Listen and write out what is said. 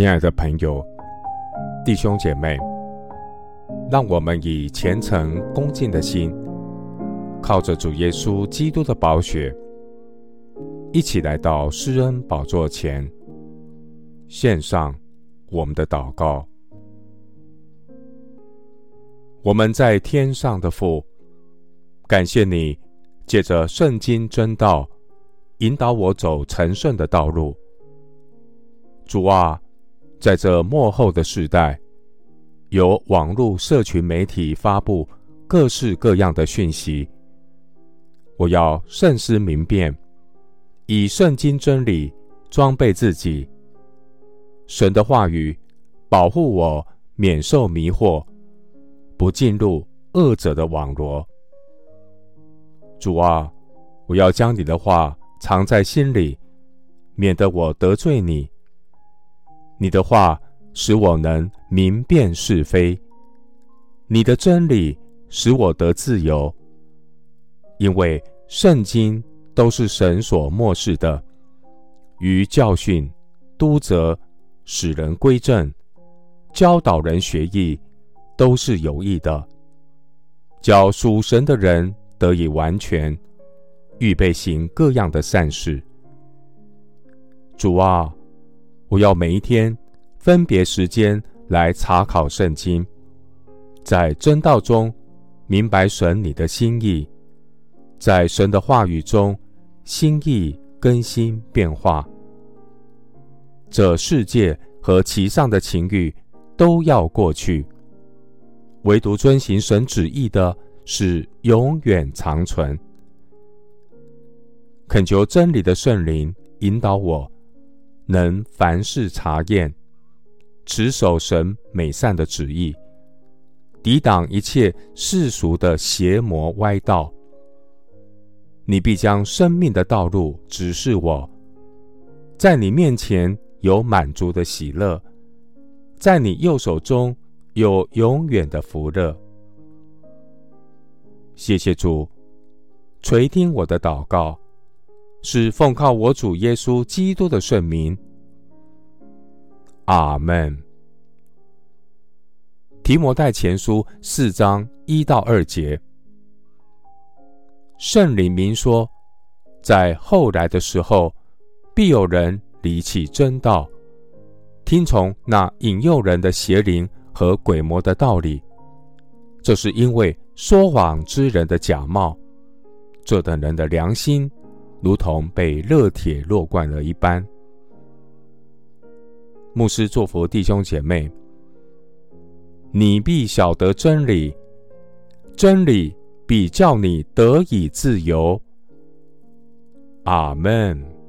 亲爱的朋友、弟兄姐妹，让我们以虔诚恭敬的心，靠着主耶稣基督的宝血，一起来到施恩宝座前，献上我们的祷告。我们在天上的父，感谢你借着圣经真道，引导我走成圣的道路。主啊，在这幕后的时代，由网络社群媒体发布各式各样的讯息。我要慎思明辨，以圣经真理装备自己。神的话语保护我，免受迷惑，不进入恶者的网罗。主啊，我要将你的话藏在心里，免得我得罪你。你的话使我能明辨是非，你的真理使我得自由。因为圣经都是神所默示的，于教训、督责、使人归正、教导人学义，都是有益的，叫属神的人得以完全，预备行各样的善事。主啊。我要每一天分别时间来查考圣经，在真道中明白神你的心意，在神的话语中心意更新变化。这世界和其上的情欲都要过去，唯独遵行神旨意的是永远长存。恳求真理的圣灵引导我。能凡事查验，持守神美善的旨意，抵挡一切世俗的邪魔歪道。你必将生命的道路指示我，在你面前有满足的喜乐，在你右手中有永远的福乐。谢谢主，垂听我的祷告。是奉靠我主耶稣基督的圣名，阿门。提摩太前书四章一到二节，圣灵明说，在后来的时候，必有人离弃真道，听从那引诱人的邪灵和鬼魔的道理，这是因为说谎之人的假冒，这等人的良心。如同被热铁烙惯了一般。牧师做佛弟兄姐妹你必晓得真理真理比较你得以自由。阿门。